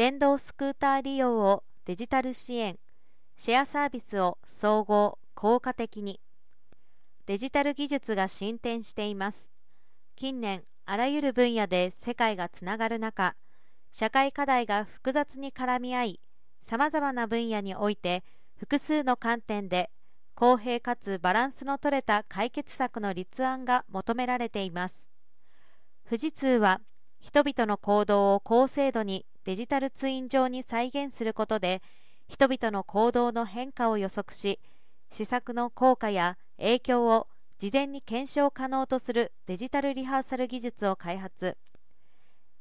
電動スクーター利用をデジタル支援シェアサービスを総合効果的に。デジタル技術が進展しています。近年あらゆる分野で世界がつながる中社会課題が複雑に絡み合いさまざまな分野において複数の観点で公平かつバランスの取れた解決策の立案が求められています。富士通は人々の行動を高精度にデジタルツイン上に再現することで人々の行動の変化を予測し施策の効果や影響を事前に検証可能とするデジタルリハーサル技術を開発。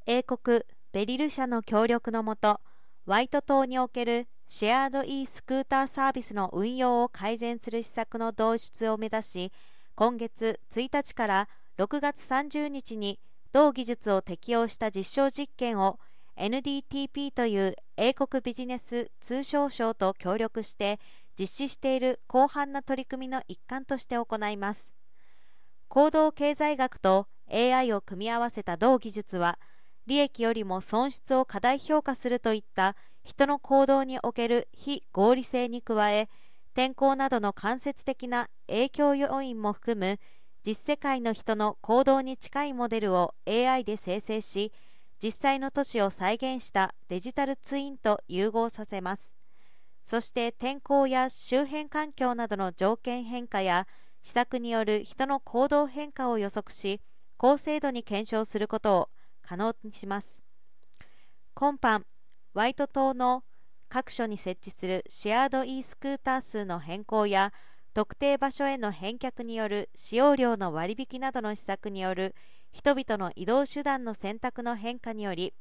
英国ベリル社の協力のもとワイト島におけるシェアード e スクーターサービスの運用を改善する施策の導出を目指し今月1日から6月30日に同技術を適用した実証実験を NDTP という英国ビジネス通商省と協力して実施している広範な取り組みの一環として行います。行動経済学と AI を組み合わせた同技術は利益よりも損失を過大評価するといった人の行動における非合理性に加え天候などの間接的な影響要因も含む実世界の人の行動に近いモデルを AI で生成し実際の都市を再現したデジタルツインと融合させます。そして天候や周辺環境などの条件変化や施策による人の行動変化を予測し高精度に検証することを可能にします。今般ワイト島の各所に設置するシェアード e スクーター数の変更や特定場所への返却による使用料の割引などの施策による人々の移動手段の選択の変化により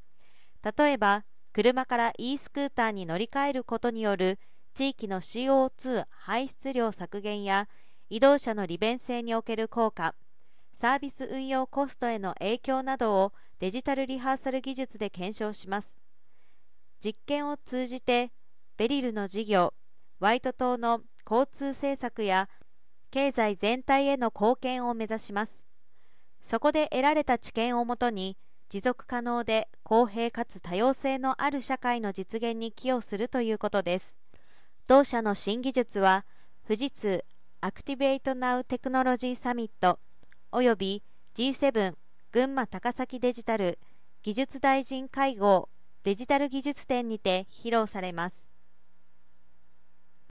例えば車から e スクーターに乗り換えることによる地域の CO2 排出量削減や移動車の利便性における効果サービス運用コストへの影響などをデジタルリハーサル技術で検証します。実験を通じてベリルの事業ワイト島の交通政策や経済全体への貢献を目指します。そこで得られた知見をもとに持続可能で公平かつ多様性のある社会の実現に寄与するということです。同社の新技術は富士通アクティベイトナウテクノロジーサミットおよび G7 群馬高崎デジタル技術大臣会合デジタル技術展にて披露されます。